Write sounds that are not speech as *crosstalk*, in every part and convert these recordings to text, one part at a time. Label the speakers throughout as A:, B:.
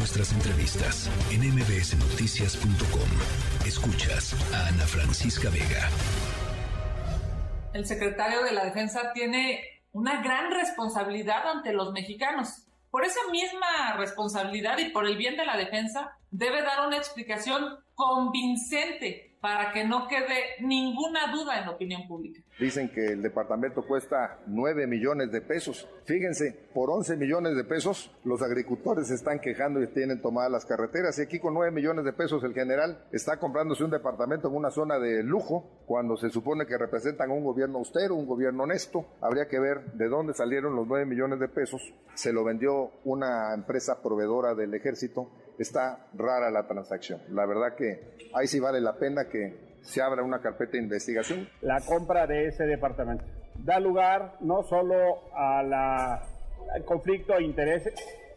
A: nuestras entrevistas en mbsnoticias.com. Escuchas a Ana Francisca Vega.
B: El secretario de la Defensa tiene una gran responsabilidad ante los mexicanos. Por esa misma responsabilidad y por el bien de la defensa, debe dar una explicación convincente para que no quede ninguna duda en la opinión pública.
C: Dicen que el departamento cuesta 9 millones de pesos. Fíjense, por 11 millones de pesos los agricultores se están quejando y tienen tomadas las carreteras. Y aquí con 9 millones de pesos el general está comprándose un departamento en una zona de lujo cuando se supone que representan un gobierno austero, un gobierno honesto. Habría que ver de dónde salieron los 9 millones de pesos. Se lo vendió una empresa proveedora del ejército está rara la transacción. La verdad que ahí sí vale la pena que se abra una carpeta de investigación.
D: La compra de ese departamento da lugar no solo al conflicto de intereses,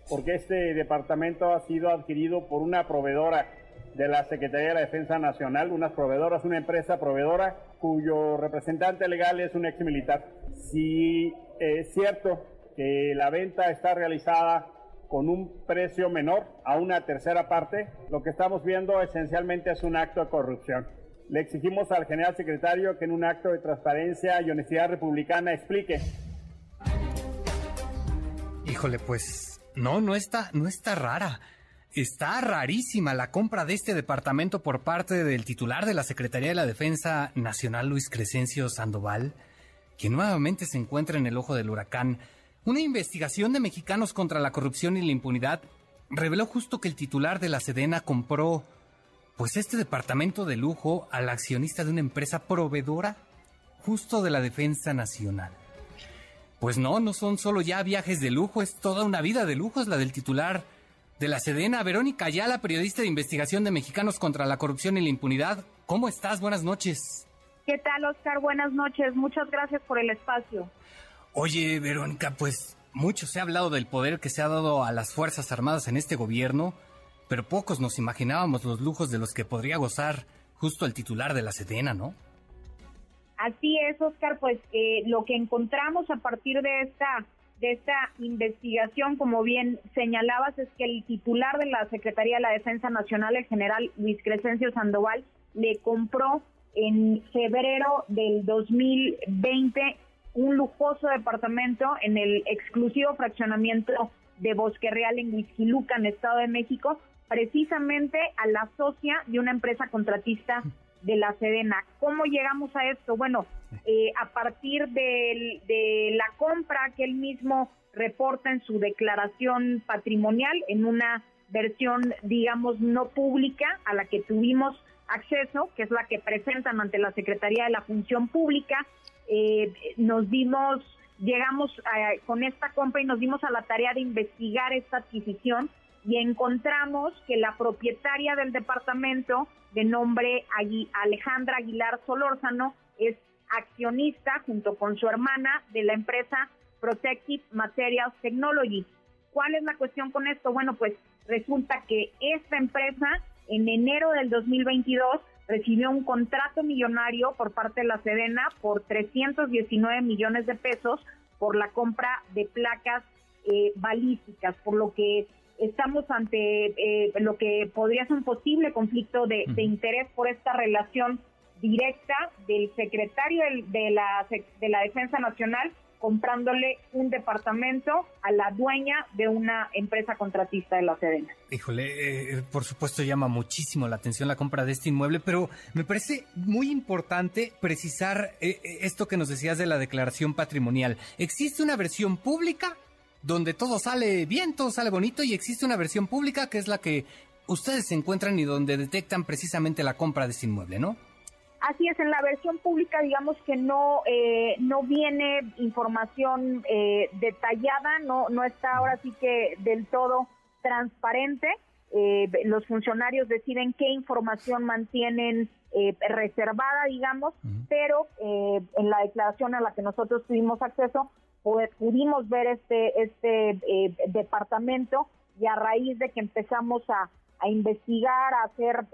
D: porque este departamento ha sido adquirido por una proveedora de la Secretaría de la Defensa Nacional, unas proveedoras, una empresa proveedora cuyo representante legal es un ex militar. Si es cierto que la venta está realizada con un precio menor a una tercera parte, lo que estamos viendo esencialmente es un acto de corrupción. Le exigimos al general secretario que en un acto de transparencia y honestidad republicana explique.
E: Híjole, pues no, no está, no está rara. Está rarísima la compra de este departamento por parte del titular de la Secretaría de la Defensa Nacional, Luis Crescencio Sandoval, que nuevamente se encuentra en el ojo del huracán una investigación de mexicanos contra la corrupción y la impunidad reveló justo que el titular de la Sedena compró pues este departamento de lujo al accionista de una empresa proveedora justo de la defensa nacional. Pues no, no son solo ya viajes de lujo, es toda una vida de lujo, es la del titular de la Sedena, Verónica Ayala, periodista de investigación de Mexicanos contra la corrupción y la impunidad. ¿Cómo estás? Buenas noches.
F: ¿Qué tal, Oscar? Buenas noches. Muchas gracias por el espacio.
E: Oye, Verónica, pues mucho se ha hablado del poder que se ha dado a las Fuerzas Armadas en este gobierno, pero pocos nos imaginábamos los lujos de los que podría gozar justo el titular de la Sedena, ¿no?
F: Así es, Oscar, pues eh, lo que encontramos a partir de esta de esta investigación, como bien señalabas, es que el titular de la Secretaría de la Defensa Nacional, el general Luis Crescencio Sandoval, le compró en febrero del 2020 un lujoso departamento en el exclusivo fraccionamiento de Bosque Real en Huizquiluca, Estado de México, precisamente a la socia de una empresa contratista de la Sedena. ¿Cómo llegamos a esto? Bueno, eh, a partir de, de la compra que él mismo reporta en su declaración patrimonial, en una versión, digamos, no pública a la que tuvimos acceso, que es la que presentan ante la Secretaría de la Función Pública, eh, nos dimos, llegamos con esta compra y nos dimos a la tarea de investigar esta adquisición y encontramos que la propietaria del departamento de nombre Alejandra Aguilar Solórzano es accionista junto con su hermana de la empresa Protective Materials Technology. ¿Cuál es la cuestión con esto? Bueno, pues resulta que esta empresa en enero del 2022 recibió un contrato millonario por parte de la Sedena por 319 millones de pesos por la compra de placas eh, balísticas, por lo que estamos ante eh, lo que podría ser un posible conflicto de, de, interés por esta relación directa del secretario de la, de la Defensa Nacional comprándole un departamento a la dueña de una empresa contratista de la Sedena.
E: Híjole, eh, por supuesto llama muchísimo la atención la compra de este inmueble, pero me parece muy importante precisar eh, eh, esto que nos decías de la declaración patrimonial. ¿Existe una versión pública donde todo sale bien, todo sale bonito y existe una versión pública que es la que ustedes se encuentran y donde detectan precisamente la compra de este inmueble, ¿no?
F: Así es, en la versión pública digamos que no eh, no viene información eh, detallada, no no está ahora sí que del todo transparente. Eh, los funcionarios deciden qué información mantienen reservada, digamos, pero en la declaración a la que nosotros tuvimos acceso, pues, pudimos ver este este departamento y a raíz de que empezamos a, a investigar, a hacer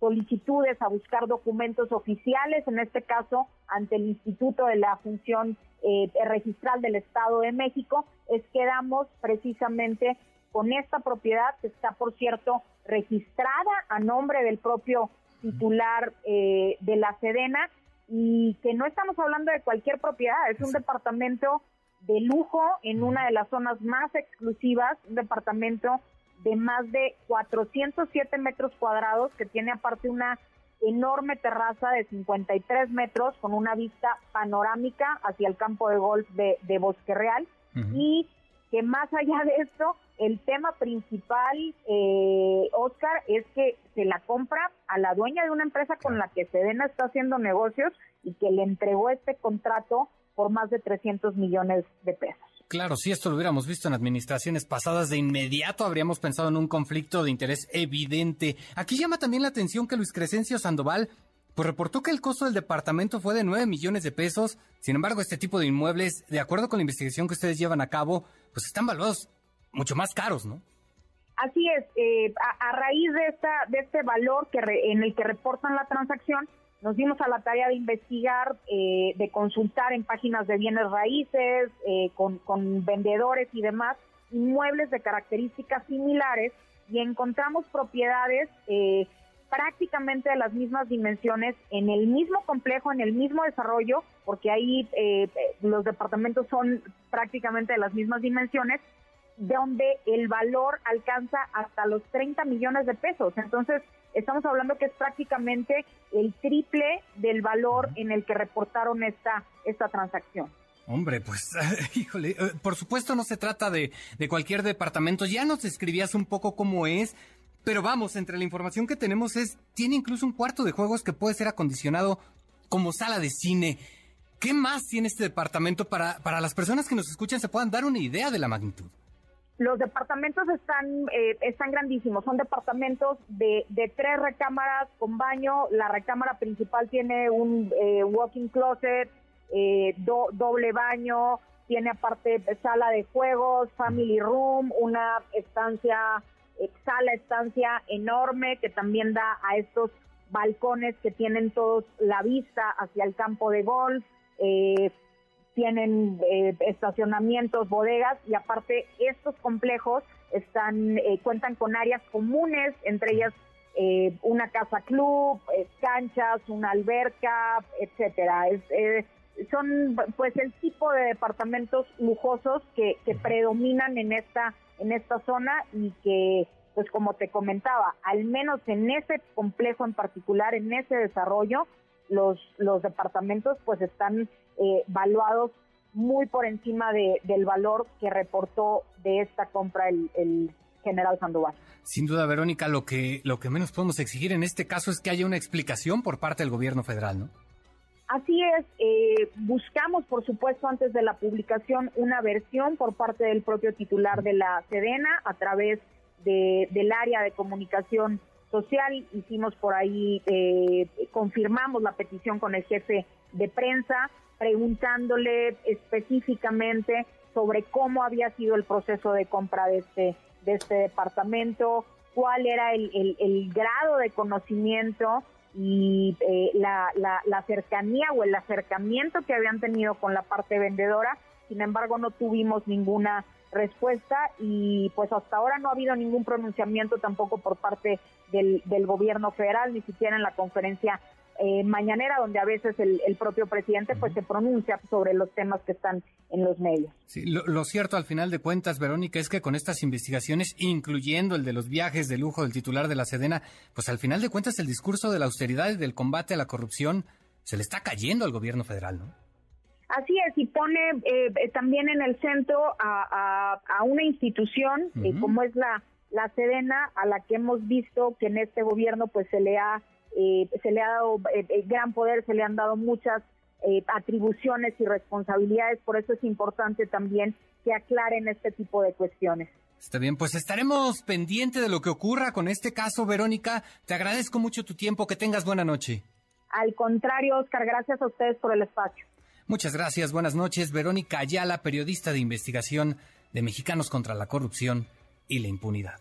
F: solicitudes a buscar documentos oficiales, en este caso ante el Instituto de la Función eh, Registral del Estado de México, es que damos precisamente con esta propiedad que está, por cierto, registrada a nombre del propio titular eh, de la Sedena y que no estamos hablando de cualquier propiedad, es un departamento de lujo en una de las zonas más exclusivas, un departamento de más de 407 metros cuadrados que tiene aparte una enorme terraza de 53 metros con una vista panorámica hacia el campo de golf de, Bosque Real. Y que más allá de esto, el tema principal, eh, Oscar, es que se la compra a la dueña de una empresa con la que Sedena está haciendo negocios y que le entregó este contrato por más de 300 millones de pesos.
E: Claro, si esto lo hubiéramos visto en administraciones pasadas, de inmediato habríamos pensado en un conflicto de interés evidente. Aquí llama también la atención que Luis Crescencio Sandoval pues reportó que el costo del departamento fue de 9 millones de pesos. Sin embargo, este tipo de inmuebles, de acuerdo con la investigación que ustedes llevan a cabo, pues están valuados mucho más caros, ¿no?
F: Así es, eh, a, raíz de esta de este valor que en el que reportan la transacción, nos dimos a la tarea de investigar, eh, de consultar en páginas de bienes raíces, eh, con, vendedores y demás, inmuebles de características similares y encontramos propiedades eh, prácticamente de las mismas dimensiones en el mismo complejo, en el mismo desarrollo, porque ahí eh, los departamentos son prácticamente de las mismas dimensiones, donde el valor alcanza hasta los 30 millones de pesos. Entonces, estamos hablando que es prácticamente el triple del valor en el que reportaron esta, esta transacción.
E: Hombre, pues, *laughs* híjole, eh, por supuesto no se trata de, de cualquier departamento. Ya nos describías un poco cómo es, pero vamos, entre la información que tenemos es, tiene incluso un cuarto de juegos que puede ser acondicionado como sala de cine. ¿Qué más tiene este departamento para, para las personas que nos escuchan se puedan dar una idea de la magnitud?
F: Los departamentos están, eh, están grandísimos, son departamentos de, de, tres recámaras con baño, la recámara principal tiene un eh, walking closet, eh, doble baño, tiene aparte sala de juegos, family room, una estancia sala estancia enorme que también da a estos balcones que tienen todos la vista hacia el campo de golf, eh, tienen eh, estacionamientos, bodegas y aparte estos complejos están eh, cuentan con áreas comunes, entre ellas una casa club, canchas, una alberca, etcétera. son pues el tipo de departamentos lujosos que, que predominan en esta en esta zona y que, pues como te comentaba, al menos en ese complejo en particular, en ese desarrollo, los, los departamentos pues están eh, valuados muy por encima de, del valor que reportó de esta compra el, el general Sandoval.
E: Sin duda, Verónica, lo que, lo que menos podemos exigir en este caso es que haya una explicación por parte del gobierno federal, ¿no?
F: Así es, eh, buscamos, por supuesto, antes de la publicación una versión por parte del propio titular de la Sedena a través de, del área de comunicación social. Hicimos por ahí, eh, confirmamos la petición con el jefe de prensa, preguntándole específicamente sobre cómo había sido el proceso de compra de este, de este departamento, cuál era el, grado de conocimiento y eh, la, la, cercanía o el acercamiento que habían tenido con la parte vendedora. Sin embargo, no tuvimos ninguna respuesta y pues hasta ahora no ha habido ningún pronunciamiento tampoco por parte del, del gobierno federal, ni siquiera en la conferencia eh, mañanera, donde a veces el, propio presidente pues se pronuncia sobre los temas que están en los medios.
E: Sí, lo, cierto al final de cuentas, Verónica, es que con estas investigaciones, incluyendo el de los viajes de lujo del titular de la Sedena, pues al final de cuentas el discurso de la austeridad y del combate a la corrupción se le está cayendo al gobierno federal, ¿no?
F: Así es, y pone eh, eh, también en el centro a, una institución como es la, la Sedena, a la que hemos visto que en este gobierno pues se le ha eh, se le ha dado eh, eh, gran poder, se le han dado muchas atribuciones y responsabilidades, por eso es importante también que aclaren este tipo de cuestiones.
E: Está bien, pues estaremos pendientes de lo que ocurra con este caso, Verónica. Te agradezco mucho tu tiempo, que tengas buena noche.
F: Al contrario, Oscar, gracias a ustedes por el espacio.
E: Muchas gracias, buenas noches. Verónica Ayala, periodista de investigación de Mexicanos contra la Corrupción y la Impunidad.